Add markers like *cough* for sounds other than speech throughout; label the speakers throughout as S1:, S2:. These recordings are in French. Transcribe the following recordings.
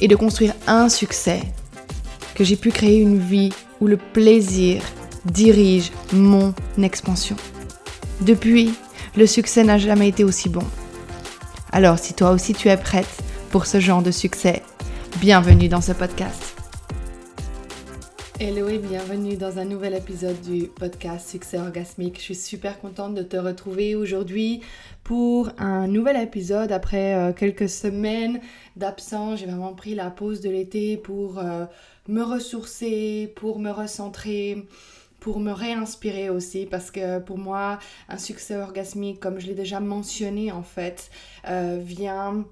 S1: et de construire un succès, que j'ai pu créer une vie où le plaisir dirige mon expansion. Depuis, le succès n'a jamais été aussi bon. Alors si toi aussi tu es prête pour ce genre de succès, bienvenue dans ce podcast. Hello et bienvenue dans un nouvel épisode du podcast Succès Orgasmique. Je suis super contente de te retrouver aujourd'hui pour un nouvel épisode après euh, quelques semaines d'absence. J'ai vraiment pris la pause de l'été pour euh, me ressourcer, pour me recentrer pour me réinspirer aussi parce que pour moi un succès orgasmique comme je l'ai déjà mentionné en fait euh, vient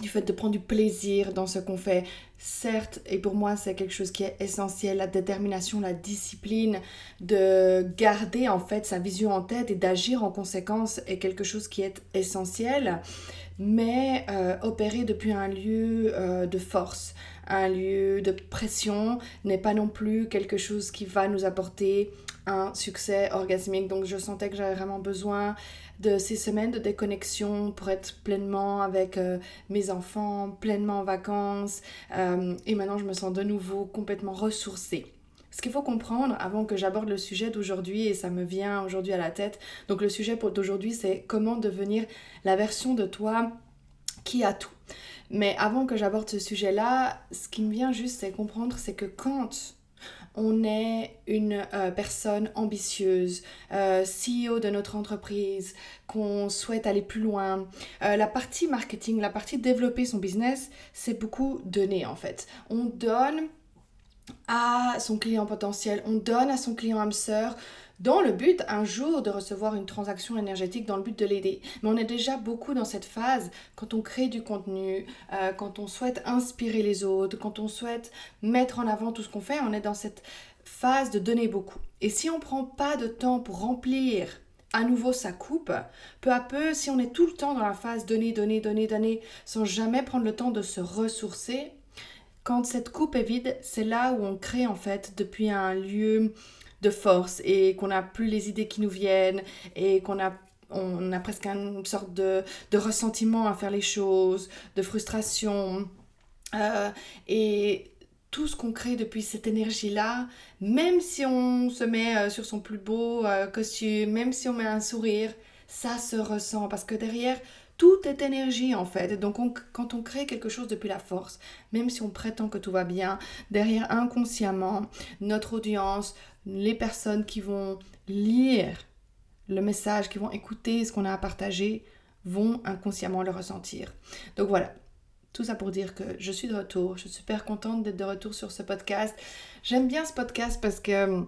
S1: du fait de prendre du plaisir dans ce qu'on fait. Certes, et pour moi c'est quelque chose qui est essentiel, la détermination, la discipline, de garder en fait sa vision en tête et d'agir en conséquence est quelque chose qui est essentiel, mais euh, opérer depuis un lieu euh, de force, un lieu de pression n'est pas non plus quelque chose qui va nous apporter un succès orgasmique. Donc je sentais que j'avais vraiment besoin de ces semaines de déconnexion pour être pleinement avec euh, mes enfants, pleinement en vacances. Euh, et maintenant, je me sens de nouveau complètement ressourcée. Ce qu'il faut comprendre avant que j'aborde le sujet d'aujourd'hui, et ça me vient aujourd'hui à la tête, donc le sujet d'aujourd'hui, c'est comment devenir la version de toi qui a tout. Mais avant que j'aborde ce sujet-là, ce qui me vient juste, c'est comprendre, c'est que quand on est une euh, personne ambitieuse, euh, CEO de notre entreprise, qu'on souhaite aller plus loin. Euh, la partie marketing, la partie développer son business, c'est beaucoup donner en fait. On donne à son client potentiel, on donne à son client âme sœur dans le but un jour de recevoir une transaction énergétique dans le but de l'aider. Mais on est déjà beaucoup dans cette phase quand on crée du contenu, euh, quand on souhaite inspirer les autres, quand on souhaite mettre en avant tout ce qu'on fait, on est dans cette phase de donner beaucoup. Et si on ne prend pas de temps pour remplir à nouveau sa coupe, peu à peu, si on est tout le temps dans la phase donner, donner, donner, donner, sans jamais prendre le temps de se ressourcer, quand cette coupe est vide, c'est là où on crée en fait depuis un lieu de force et qu'on n'a plus les idées qui nous viennent et qu'on a on a presque une sorte de, ressentiment à faire les choses, de frustration. Euh, et tout ce qu'on crée depuis cette énergie-là, même si on se met euh, sur son plus beau euh, costume, même si on met un sourire, ça se ressent parce que derrière, tout est énergie en fait. Donc quand on crée quelque chose depuis la force, même si on prétend que tout va bien, derrière inconsciemment, notre audience, les personnes qui vont lire le message, qui vont écouter ce qu'on a à partager, vont inconsciemment le ressentir. Donc voilà, tout ça pour dire que je suis de retour. Je suis super contente d'être de retour sur ce podcast. J'aime bien ce podcast parce que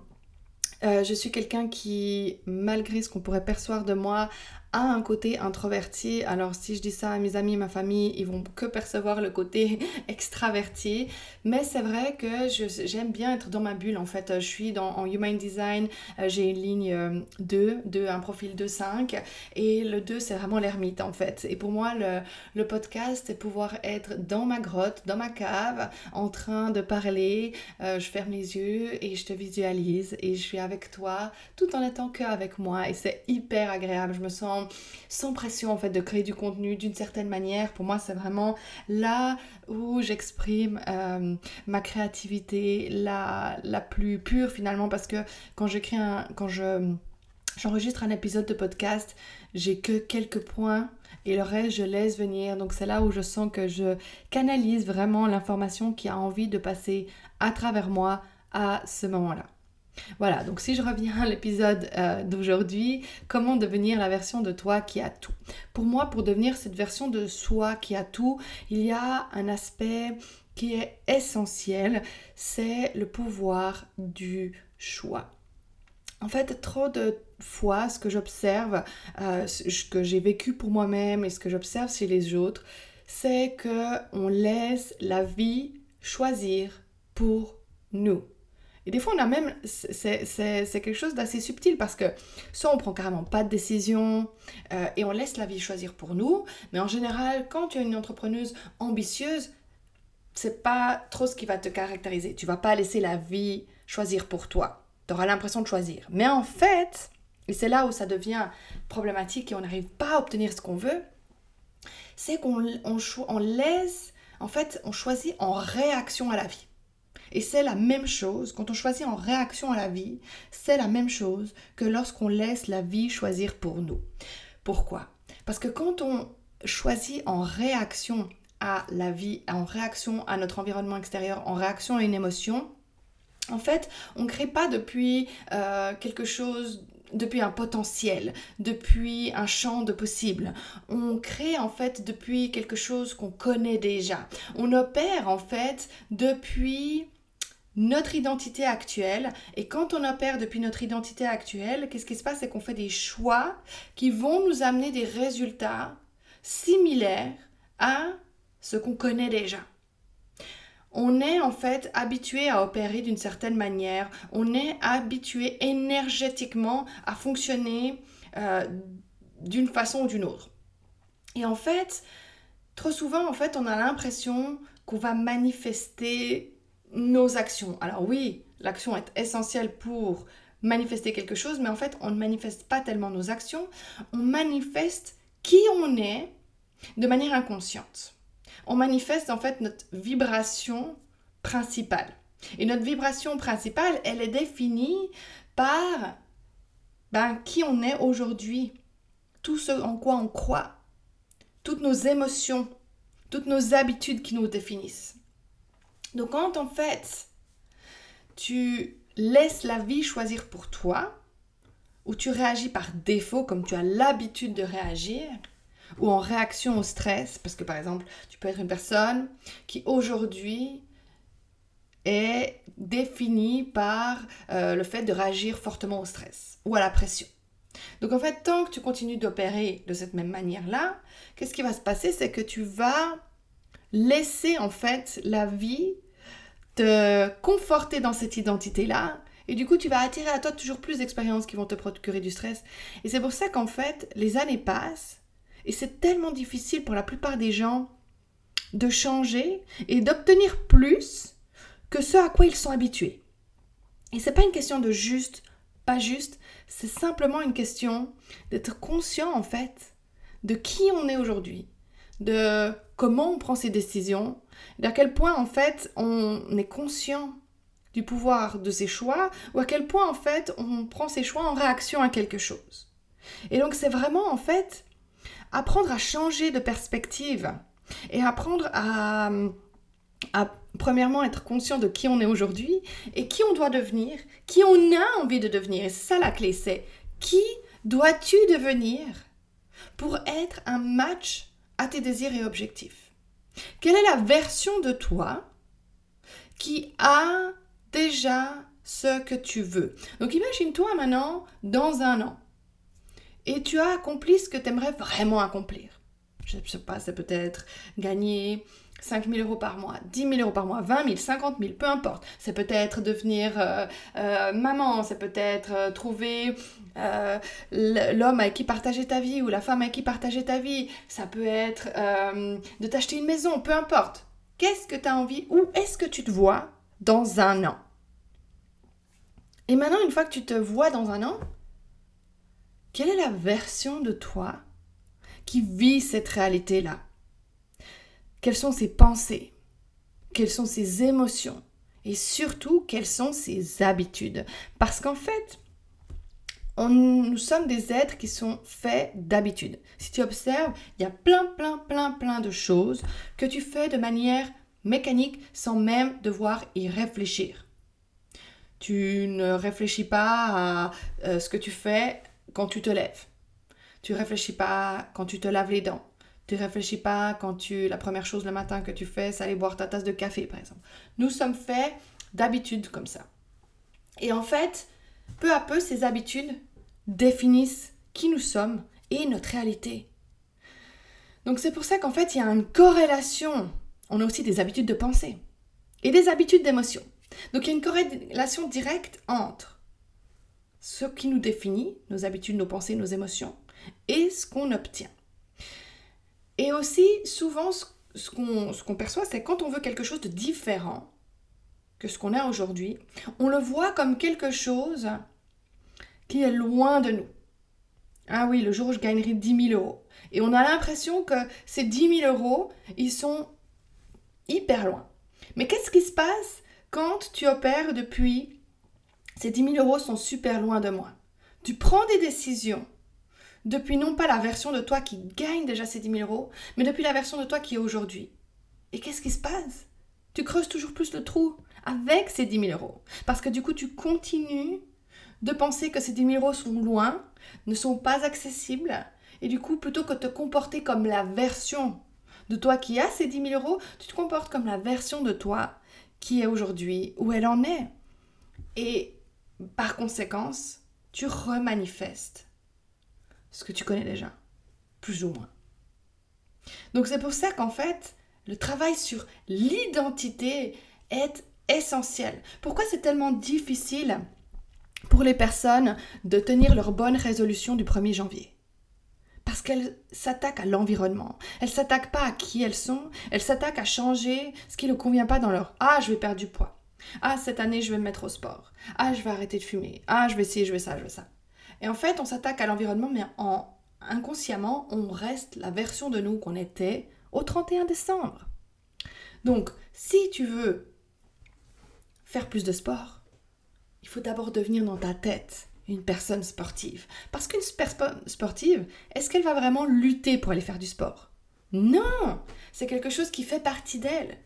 S1: euh, je suis quelqu'un qui, malgré ce qu'on pourrait percevoir de moi, a un côté introverti. Alors si je dis ça à mes amis, ma famille, ils vont que percevoir le côté *laughs* extraverti. Mais c'est vrai que j'aime bien être dans ma bulle. En fait, je suis dans, en Human Design, euh, j'ai une ligne 2, euh, un profil 2-5. Et le 2, c'est vraiment l'ermite en fait. Et pour moi, le, le podcast, c'est pouvoir être dans ma grotte, dans ma cave, en train de parler. Euh, je ferme les yeux et je te visualise. Et je suis avec toi tout en étant que avec moi. Et c'est hyper agréable. Je me sens sans, pression en fait de créer du contenu d'une certaine manière. Pour moi, c'est vraiment là où j'exprime euh, ma créativité la, la plus pure finalement parce que quand j'écris un, quand je j'enregistre un épisode de podcast, j'ai que quelques points et le reste je laisse venir. Donc c'est là où je sens que je canalise vraiment l'information qui a envie de passer à travers moi à ce moment-là. Voilà, donc si je reviens à l'épisode euh, d'aujourd'hui, comment devenir la version de toi qui a tout? Pour moi, pour devenir cette version de soi qui a tout, il y a un aspect qui est essentiel, c'est le pouvoir du choix. En fait, trop de fois, ce que j'observe, euh, ce que j'ai vécu pour moi-même et ce que j'observe chez les autres, c'est que on laisse la vie choisir pour nous. Et des fois, on a même, c'est quelque chose d'assez subtil parce que soit on prend carrément pas de décision euh, et on laisse la vie choisir pour nous, mais en général, quand tu es une entrepreneuse ambitieuse, c'est pas trop ce qui va te caractériser. Tu vas pas laisser la vie choisir pour toi. Tu auras l'impression de choisir. Mais en fait, et c'est là où ça devient problématique et on n'arrive pas à obtenir ce qu'on veut, c'est qu'on on, on laisse, en fait, on choisit en réaction à la vie. Et c'est la même chose, quand on choisit en réaction à la vie, c'est la même chose que lorsqu'on laisse la vie choisir pour nous. Pourquoi? Parce que quand on choisit en réaction à la vie, en réaction à notre environnement extérieur, en réaction à une émotion, en fait, on ne crée pas depuis euh, quelque chose depuis un potentiel, depuis un champ de possible. On crée en fait depuis quelque chose qu'on connaît déjà. On opère en fait depuis notre identité actuelle. Et quand on opère depuis notre identité actuelle, qu'est-ce qui se passe? C'est qu'on fait des choix qui vont nous amener des résultats similaires à ce qu'on connaît déjà. On est en fait habitué à opérer d'une certaine manière, on est habitué énergétiquement à fonctionner euh, d'une façon ou d'une autre. Et en fait, trop souvent, en fait, on a l'impression qu'on va manifester nos actions. Alors oui, l'action est essentielle pour manifester quelque chose, mais en fait, on ne manifeste pas tellement nos actions, on manifeste qui on est de manière inconsciente. On manifeste en fait notre vibration principale. Et notre vibration principale, elle est définie par ben, qui on est aujourd'hui, tout ce en quoi on croit, toutes nos émotions, toutes nos habitudes qui nous définissent. Donc quand en fait tu laisses la vie choisir pour toi, ou tu réagis par défaut comme tu as l'habitude de réagir, ou en réaction au stress, parce que par exemple, tu peux être une personne qui aujourd'hui est définie par euh, le fait de réagir fortement au stress ou à la pression. Donc en fait, tant que tu continues d'opérer de cette même manière-là, qu'est-ce qui va se passer? C'est que tu vas laisser en fait la vie te conforter dans cette identité-là. Et du coup, tu vas attirer à toi toujours plus d'expériences qui vont te procurer du stress. Et c'est pour ça qu'en fait, les années passent. Et c'est tellement difficile pour la plupart des gens de changer et d'obtenir plus que ce à quoi ils sont habitués. Et c'est pas une question de juste, pas juste, c'est simplement une question d'être conscient en fait de qui on est aujourd'hui, de comment on prend ses décisions, d'à quel point en fait on est conscient du pouvoir de ses choix ou à quel point en fait on prend ses choix en réaction à quelque chose. Et donc c'est vraiment en fait apprendre à changer de perspective et apprendre à, à premièrement être conscient de qui on est aujourd'hui et qui on doit devenir, qui on a envie de devenir. Et c'est ça la clé, c'est qui dois-tu devenir pour être un match à tes désirs et objectifs Quelle est la version de toi qui a déjà ce que tu veux? Donc imagine-toi maintenant dans un an et tu as accompli ce que tu aimerais vraiment accomplir. Je ne sais pas, c'est peut-être gagner 5 000 euros par mois, 10 000 euros par mois, 20 000, 50 000, peu importe. C'est peut-être devenir euh, euh, maman, c'est peut-être euh, trouver l'homme avec qui partager ta vie ou la femme avec qui partager ta vie. Ça peut être de t'acheter une maison, peu importe. Qu'est-ce que tu as envie Où est-ce que tu te vois dans un an? Et maintenant, une fois que tu te vois dans un an, quelle est la version de toi qui vit cette réalité-là? Quelles sont ses pensées? Quelles sont ses émotions? Et surtout, quelles sont ses habitudes? Parce qu'en fait, nous sommes des êtres qui sont faits d'habitudes. Si tu observes, il y a plein, plein, plein, plein de choses que tu fais de manière mécanique sans même devoir y réfléchir. Tu ne réfléchis pas à euh, ce que tu fais quand tu te lèves. Tu réfléchis pas quand tu te laves les dents. Tu réfléchis pas quand tu la première chose le matin que tu fais, c'est aller boire ta tasse de café par exemple. Nous sommes faits d'habitudes comme ça. Et en fait, peu à peu ces habitudes définissent qui nous sommes et notre réalité. Donc c'est pour ça qu'en fait, il y a une corrélation. On a aussi des habitudes de pensée. et des habitudes d'émotion. Donc il y a une corrélation directe entre ce qui nous définit, nos habitudes, nos pensées, nos émotions, et ce qu'on obtient. Et aussi, souvent, ce qu'on perçoit, c'est quand on veut quelque chose de différent que ce qu'on a aujourd'hui, on le voit comme quelque chose qui est loin de nous. Ah oui, le jour où je gagnerai 10 000 euros. Et on a l'impression que ces 10 000 euros, ils sont hyper loin. Mais qu'est-ce qui se passe quand tu opères depuis ces 10 000 euros sont super loin de moi? Tu prends des décisions depuis non pas la version de toi qui gagne déjà ces 10 000 euros, mais depuis la version de toi qui est aujourd'hui. Et qu'est-ce qui se passe? Tu creuses toujours plus le trou avec ces 10 000 euros. Parce que du coup, tu continues de penser que ces 10 000 euros sont loin, ne sont pas accessibles. Et du coup, plutôt que de te comporter comme la version de toi qui a ces 10 000 euros, tu te comportes comme la version de toi qui est aujourd'hui où elle en est. Et par conséquence, tu remanifestes ce que tu connais déjà, plus ou moins. Donc c'est pour ça qu'en fait, le travail sur l'identité est essentiel. Pourquoi c'est tellement difficile pour les personnes de tenir leur bonne résolution du 1er janvier? Parce qu'elles s'attaquent à l'environnement. Elles s'attaquent pas à qui elles sont, elles s'attaquent à changer ce qui ne convient pas dans leur Ah, je vais perdre du poids. Ah, cette année, je vais me mettre au sport. Ah, je vais arrêter de fumer. Ah, je vais essayer, je vais ça, je vais ça. Et en fait, on s'attaque à l'environnement, mais en inconsciemment, on reste la version de nous qu'on était au 31 décembre. Donc, si tu veux faire plus de sport, il faut d'abord devenir dans ta tête une personne sportive. Parce qu'une sportive, est-ce qu'elle va vraiment lutter pour aller faire du sport? Non C'est quelque chose qui fait partie d'elle.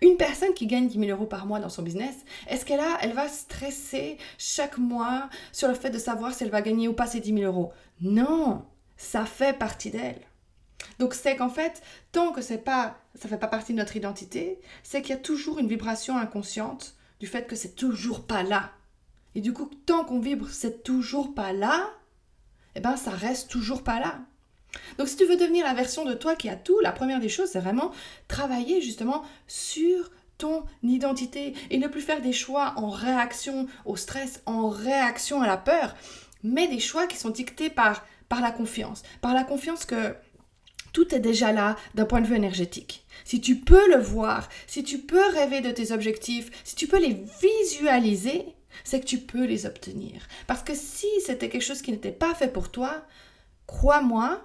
S1: Une personne qui gagne 10 000 euros par mois dans son business, est-ce qu'elle a, elle va stresser chaque mois sur le fait de savoir si elle va gagner ou pas ces 10 000 euros? Non, ça fait partie d'elle. Donc c'est qu'en fait, tant que c'est pas, ça fait pas partie de notre identité, c'est qu'il y a toujours une vibration inconsciente du fait que c'est toujours pas là. Et du coup, tant qu'on vibre, c'est toujours pas là, eh ben ça reste toujours pas là. Donc si tu veux devenir la version de toi qui a tout, la première des choses, c'est vraiment travailler justement sur ton identité et ne plus faire des choix en réaction au stress, en réaction à la peur, mais des choix qui sont dictés par, par la confiance, par la confiance que tout est déjà là d'un point de vue énergétique. Si tu peux le voir, si tu peux rêver de tes objectifs, si tu peux les visualiser, c'est que tu peux les obtenir. Parce que si c'était quelque chose qui n'était pas fait pour toi, crois-moi,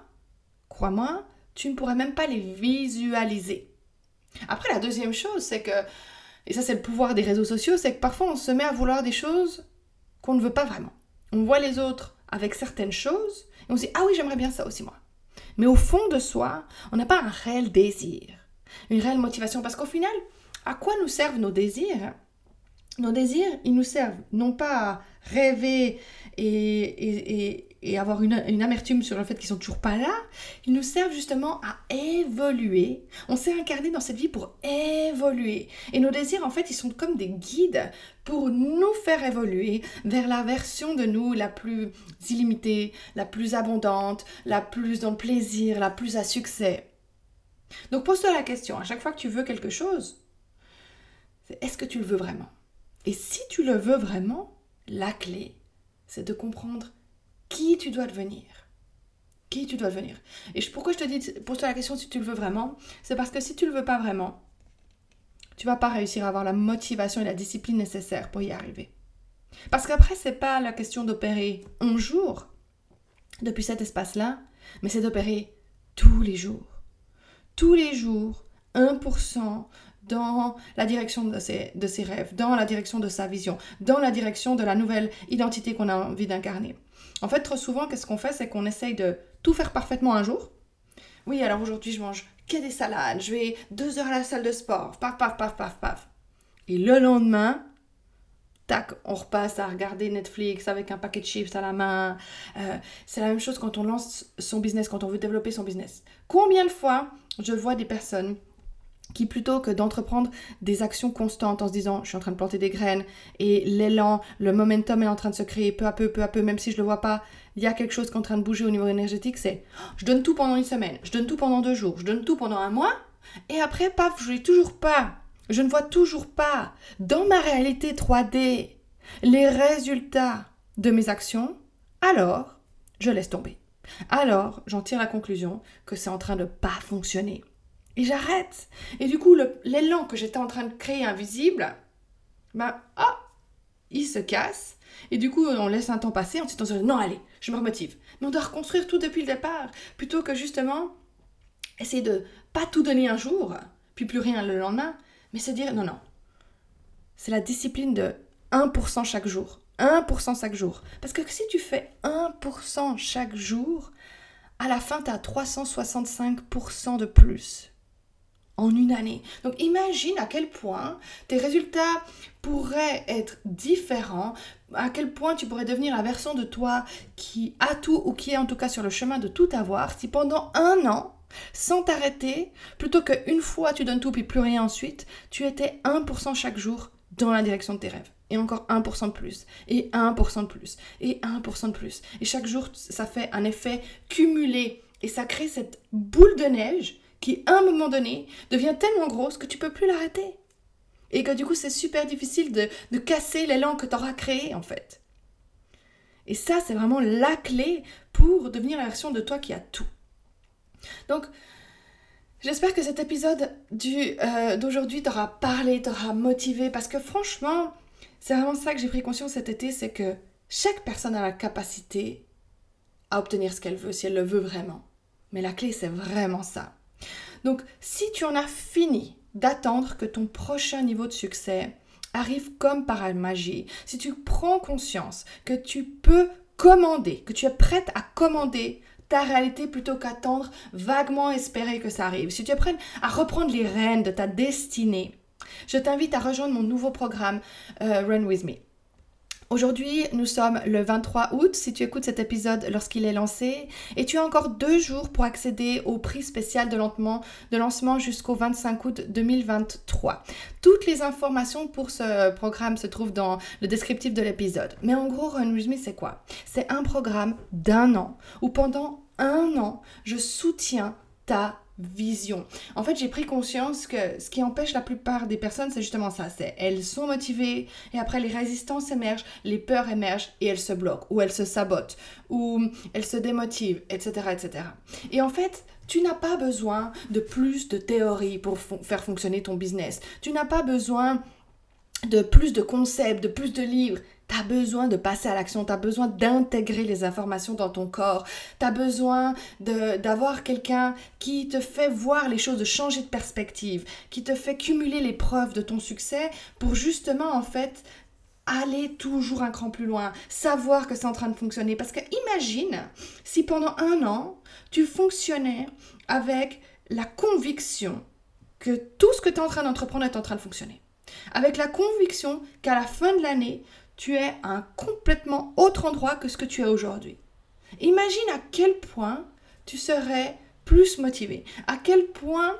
S1: crois-moi, tu ne pourrais même pas les visualiser. Après, la deuxième chose, c'est que, et ça c'est le pouvoir des réseaux sociaux, c'est que parfois on se met à vouloir des choses qu'on ne veut pas vraiment. On voit les autres avec certaines choses et on se dit, ah oui, j'aimerais bien ça aussi moi. Mais au fond de soi, on n'a pas un réel désir, une réelle motivation. Parce qu'au final, à quoi nous servent nos désirs? Nos désirs, ils nous servent non pas à rêver et, avoir une, amertume sur le fait qu'ils sont toujours pas là, ils nous servent justement à évoluer. On s'est incarné dans cette vie pour évoluer. Et nos désirs, en fait, ils sont comme des guides pour nous faire évoluer vers la version de nous la plus illimitée, la plus abondante, la plus dans le plaisir, la plus à succès. Donc pose-toi la question, à chaque fois que tu veux quelque chose, est-ce que tu le veux vraiment? Et si tu le veux vraiment, la clé, c'est de comprendre qui tu dois devenir. Qui tu dois devenir. Et pourquoi je te dis, pose-toi la question si tu le veux vraiment, c'est parce que si tu le veux pas vraiment, tu vas pas réussir à avoir la motivation et la discipline nécessaires pour y arriver. Parce qu'après, c'est pas la question d'opérer un jour depuis cet espace-là, mais c'est d'opérer tous les jours. Tous les jours, 1% dans la direction de ses, de ses rêves, dans la direction de sa vision, dans la direction de la nouvelle identité qu'on a envie d'incarner. En fait, trop souvent, qu'est-ce qu'on fait C'est qu'on essaye de tout faire parfaitement un jour. Oui, alors aujourd'hui, je mange que des salades, je vais deux heures à la salle de sport, paf, paf, paf, paf, paf. Et le lendemain, tac, on repasse à regarder Netflix avec un paquet de chips à la main. Euh, c'est la même chose quand on lance son business, quand on veut développer son business. Combien de fois je vois des personnes qui plutôt que d'entreprendre des actions constantes en se disant je suis en train de planter des graines et l'élan, le momentum est en train de se créer peu à peu, peu à peu, même si je le vois pas, il y a quelque chose qui est en train de bouger au niveau énergétique, c'est je donne tout pendant une semaine, je donne tout pendant deux jours, je donne tout pendant un mois et après paf, je n'ai toujours pas je ne vois toujours pas dans ma réalité 3D les résultats de mes actions, alors je laisse tomber. Alors j'en tire la conclusion que c'est en train de pas fonctionner. Et j'arrête. Et du coup, l'élan que j'étais en train de créer invisible, bah, ah, il se casse. Et du coup, on laisse un temps passer, ensuite on se dit, non, allez, je me remotive. Mais on doit reconstruire tout depuis le départ, plutôt que justement essayer de pas tout donner un jour, puis plus rien le lendemain, mais se dire, non, non, c'est la discipline de 1% chaque jour. 1% chaque jour. Parce que si tu fais 1% chaque jour, à la fin, tu as 365% de plus en une année. Donc imagine à quel point tes résultats pourraient être différents, à quel point tu pourrais devenir la version de toi qui a tout ou qui est en tout cas sur le chemin de tout avoir si pendant un an, sans t'arrêter, plutôt qu'une fois tu donnes tout puis plus rien ensuite, tu étais 1% chaque jour dans la direction de tes rêves. Et encore 1% de plus, et 1% de plus, et 1% de plus. Et chaque jour, ça fait un effet cumulé. Et ça crée cette boule de neige qui, à un moment donné, devient tellement grosse que tu peux plus l'arrêter. Et que du coup, c'est super difficile de, de casser l'élan que tu auras créé, en fait. Et ça, c'est vraiment la clé pour devenir la version de toi qui a tout. Donc, j'espère que cet épisode euh, d'aujourd'hui t'aura parlé, t'aura motivé, parce que franchement, c'est vraiment ça que j'ai pris conscience cet été, c'est que chaque personne a la capacité à obtenir ce qu'elle veut, si elle le veut vraiment. Mais la clé, c'est vraiment ça. Donc, si tu en as fini d'attendre que ton prochain niveau de succès arrive comme par magie, si tu prends conscience que tu peux commander, que tu es prête à commander ta réalité plutôt qu'attendre vaguement espérer que ça arrive, si tu es prête à reprendre les rênes de ta destinée, je t'invite à rejoindre mon nouveau programme euh, Run With Me. Aujourd'hui, nous sommes le 23 août, si tu écoutes cet épisode lorsqu'il est lancé, et tu as encore deux jours pour accéder au prix spécial de lancement, jusqu'au 25 août 2023. Toutes les informations pour ce programme se trouvent dans le descriptif de l'épisode. Mais en gros, Run Me, c'est quoi? C'est un programme d'un an où pendant un an, je soutiens ta vision. En fait, j'ai pris conscience que ce qui empêche la plupart des personnes, c'est justement ça. C'est elles sont motivées et après les résistances émergent, les peurs émergent et elles se bloquent ou elles se sabotent ou elles se démotivent, etc., etc. Et en fait, tu n'as pas besoin de plus de théories pour faire fonctionner ton business. Tu n'as pas besoin de plus de concepts, de plus de livres. Tu as besoin de passer à l'action, tu as besoin d'intégrer les informations dans ton corps, tu as besoin d'avoir quelqu'un qui te fait voir les choses, de changer de perspective, qui te fait cumuler les preuves de ton succès pour justement en fait aller toujours un cran plus loin, savoir que c'est en train de fonctionner. Parce que imagine si pendant un an, tu fonctionnais avec la conviction que tout ce que tu es en train d'entreprendre est en train de fonctionner. Avec la conviction qu'à la fin de l'année, tu es à un complètement autre endroit que ce que tu es aujourd'hui. Imagine à quel point tu serais plus motivé, à quel point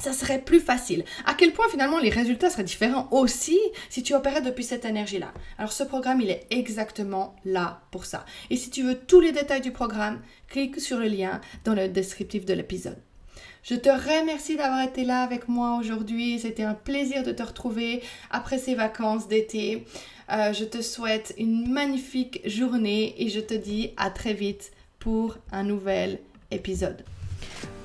S1: ça serait plus facile, à quel point finalement les résultats seraient différents aussi si tu opérais depuis cette énergie-là. Alors ce programme, il est exactement là pour ça. Et si tu veux tous les détails du programme, clique sur le lien dans le descriptif de l'épisode. Je te remercie d'avoir été là avec moi aujourd'hui. C'était un plaisir de te retrouver après ces vacances d'été. Euh, je te souhaite une magnifique journée et je te dis à très vite pour un nouvel épisode.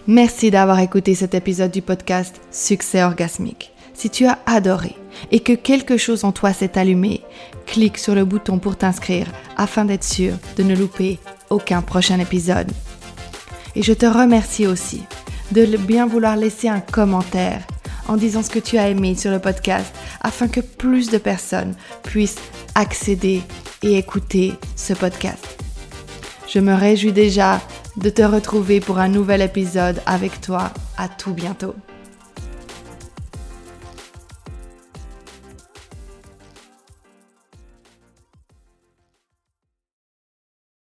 S1: Merci d'avoir écouté cet épisode du podcast Succès orgasmique. Si tu as adoré et que quelque chose en toi s'est allumé, clique sur le bouton pour t'inscrire afin d'être sûr de ne louper aucun prochain épisode. Et je te remercie aussi de bien vouloir laisser un commentaire en disant ce que tu as aimé sur le podcast afin que plus de personnes puissent accéder et écouter ce podcast. Je me réjouis déjà de te retrouver pour un nouvel épisode avec toi. À tout bientôt.